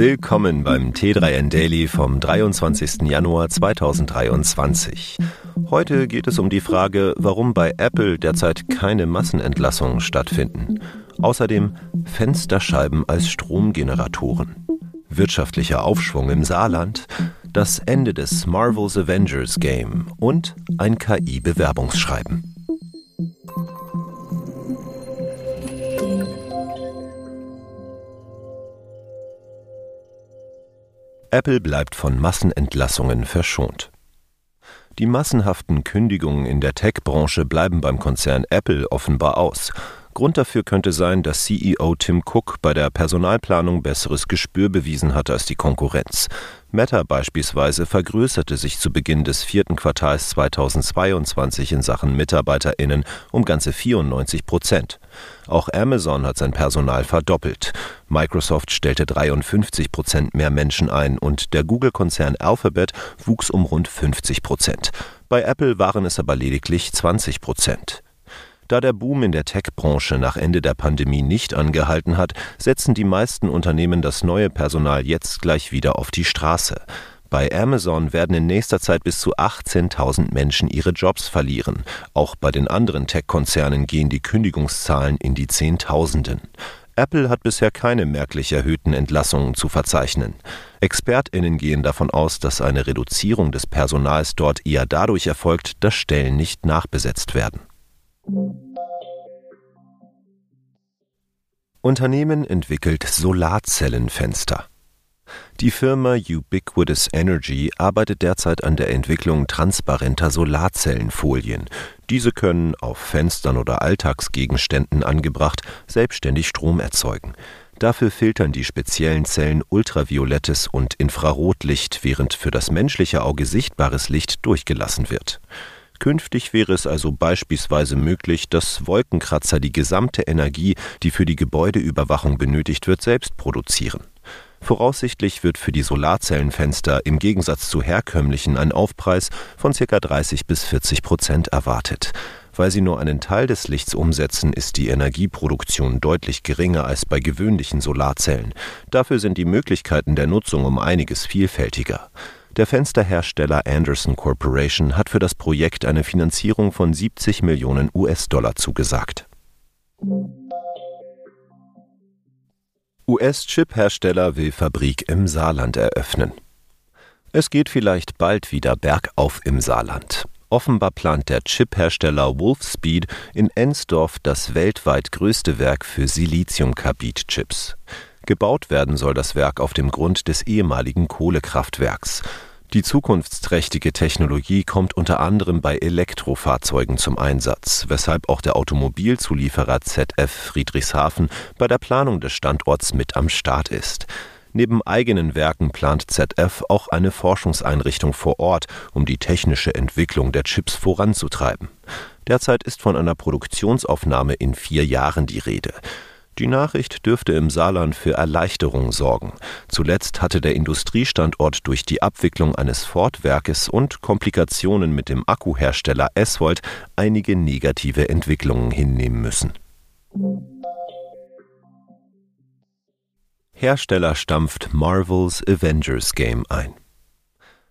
Willkommen beim T3N Daily vom 23. Januar 2023. Heute geht es um die Frage, warum bei Apple derzeit keine Massenentlassungen stattfinden. Außerdem Fensterscheiben als Stromgeneratoren. Wirtschaftlicher Aufschwung im Saarland, das Ende des Marvel's Avengers Game und ein KI-Bewerbungsschreiben. Apple bleibt von Massenentlassungen verschont. Die massenhaften Kündigungen in der Tech-Branche bleiben beim Konzern Apple offenbar aus. Grund dafür könnte sein, dass CEO Tim Cook bei der Personalplanung besseres Gespür bewiesen hat als die Konkurrenz. Meta beispielsweise vergrößerte sich zu Beginn des vierten Quartals 2022 in Sachen MitarbeiterInnen um ganze 94 Prozent. Auch Amazon hat sein Personal verdoppelt. Microsoft stellte 53 Prozent mehr Menschen ein und der Google-Konzern Alphabet wuchs um rund 50 Prozent. Bei Apple waren es aber lediglich 20 Prozent. Da der Boom in der Tech-Branche nach Ende der Pandemie nicht angehalten hat, setzen die meisten Unternehmen das neue Personal jetzt gleich wieder auf die Straße. Bei Amazon werden in nächster Zeit bis zu 18.000 Menschen ihre Jobs verlieren. Auch bei den anderen Tech-Konzernen gehen die Kündigungszahlen in die Zehntausenden. Apple hat bisher keine merklich erhöhten Entlassungen zu verzeichnen. Expertinnen gehen davon aus, dass eine Reduzierung des Personals dort eher dadurch erfolgt, dass Stellen nicht nachbesetzt werden. Unternehmen entwickelt Solarzellenfenster. Die Firma Ubiquitous Energy arbeitet derzeit an der Entwicklung transparenter Solarzellenfolien. Diese können auf Fenstern oder Alltagsgegenständen angebracht selbstständig Strom erzeugen. Dafür filtern die speziellen Zellen ultraviolettes und Infrarotlicht, während für das menschliche Auge sichtbares Licht durchgelassen wird. Künftig wäre es also beispielsweise möglich, dass Wolkenkratzer die gesamte Energie, die für die Gebäudeüberwachung benötigt wird, selbst produzieren. Voraussichtlich wird für die Solarzellenfenster im Gegensatz zu herkömmlichen ein Aufpreis von ca. 30 bis 40 Prozent erwartet. Weil sie nur einen Teil des Lichts umsetzen, ist die Energieproduktion deutlich geringer als bei gewöhnlichen Solarzellen. Dafür sind die Möglichkeiten der Nutzung um einiges vielfältiger. Der Fensterhersteller Anderson Corporation hat für das Projekt eine Finanzierung von 70 Millionen US-Dollar zugesagt. US-Chip-Hersteller will Fabrik im Saarland eröffnen. Es geht vielleicht bald wieder bergauf im Saarland. Offenbar plant der Chip-Hersteller Wolfspeed in Ensdorf das weltweit größte Werk für Siliziumkarbid-Chips. Gebaut werden soll das Werk auf dem Grund des ehemaligen Kohlekraftwerks. Die zukunftsträchtige Technologie kommt unter anderem bei Elektrofahrzeugen zum Einsatz, weshalb auch der Automobilzulieferer ZF Friedrichshafen bei der Planung des Standorts mit am Start ist. Neben eigenen Werken plant ZF auch eine Forschungseinrichtung vor Ort, um die technische Entwicklung der Chips voranzutreiben. Derzeit ist von einer Produktionsaufnahme in vier Jahren die Rede. Die Nachricht dürfte im Saarland für Erleichterung sorgen. Zuletzt hatte der Industriestandort durch die Abwicklung eines Ford-Werkes und Komplikationen mit dem Akkuhersteller Eswold einige negative Entwicklungen hinnehmen müssen. Hersteller stampft Marvel's Avengers Game ein.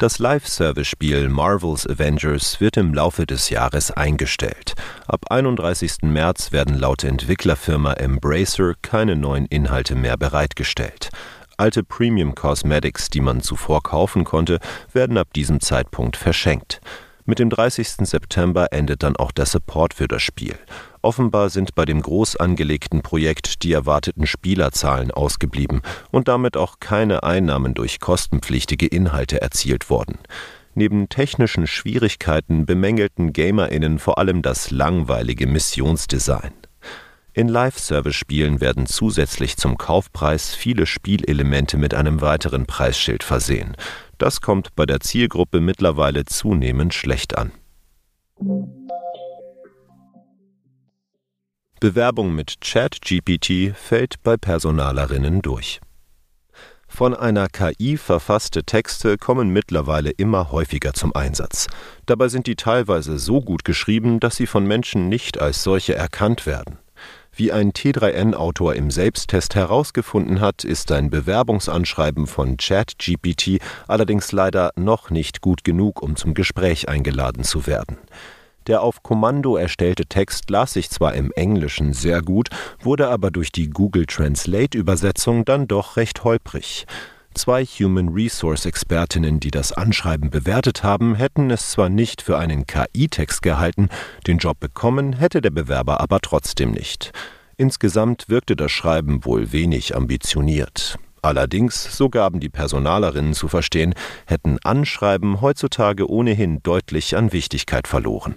Das Live-Service-Spiel Marvel's Avengers wird im Laufe des Jahres eingestellt. Ab 31. März werden laut Entwicklerfirma Embracer keine neuen Inhalte mehr bereitgestellt. Alte Premium Cosmetics, die man zuvor kaufen konnte, werden ab diesem Zeitpunkt verschenkt. Mit dem 30. September endet dann auch der Support für das Spiel. Offenbar sind bei dem groß angelegten Projekt die erwarteten Spielerzahlen ausgeblieben und damit auch keine Einnahmen durch kostenpflichtige Inhalte erzielt worden. Neben technischen Schwierigkeiten bemängelten GamerInnen vor allem das langweilige Missionsdesign. In Live-Service-Spielen werden zusätzlich zum Kaufpreis viele Spielelemente mit einem weiteren Preisschild versehen. Das kommt bei der Zielgruppe mittlerweile zunehmend schlecht an. Bewerbung mit ChatGPT fällt bei Personalerinnen durch. Von einer KI verfasste Texte kommen mittlerweile immer häufiger zum Einsatz. Dabei sind die teilweise so gut geschrieben, dass sie von Menschen nicht als solche erkannt werden. Wie ein T3N-Autor im Selbsttest herausgefunden hat, ist ein Bewerbungsanschreiben von ChatGPT allerdings leider noch nicht gut genug, um zum Gespräch eingeladen zu werden. Der auf Kommando erstellte Text las sich zwar im Englischen sehr gut, wurde aber durch die Google Translate Übersetzung dann doch recht holprig. Zwei Human Resource Expertinnen, die das Anschreiben bewertet haben, hätten es zwar nicht für einen KI-Text gehalten, den Job bekommen hätte der Bewerber aber trotzdem nicht. Insgesamt wirkte das Schreiben wohl wenig ambitioniert. Allerdings, so gaben die Personalerinnen zu verstehen, hätten Anschreiben heutzutage ohnehin deutlich an Wichtigkeit verloren.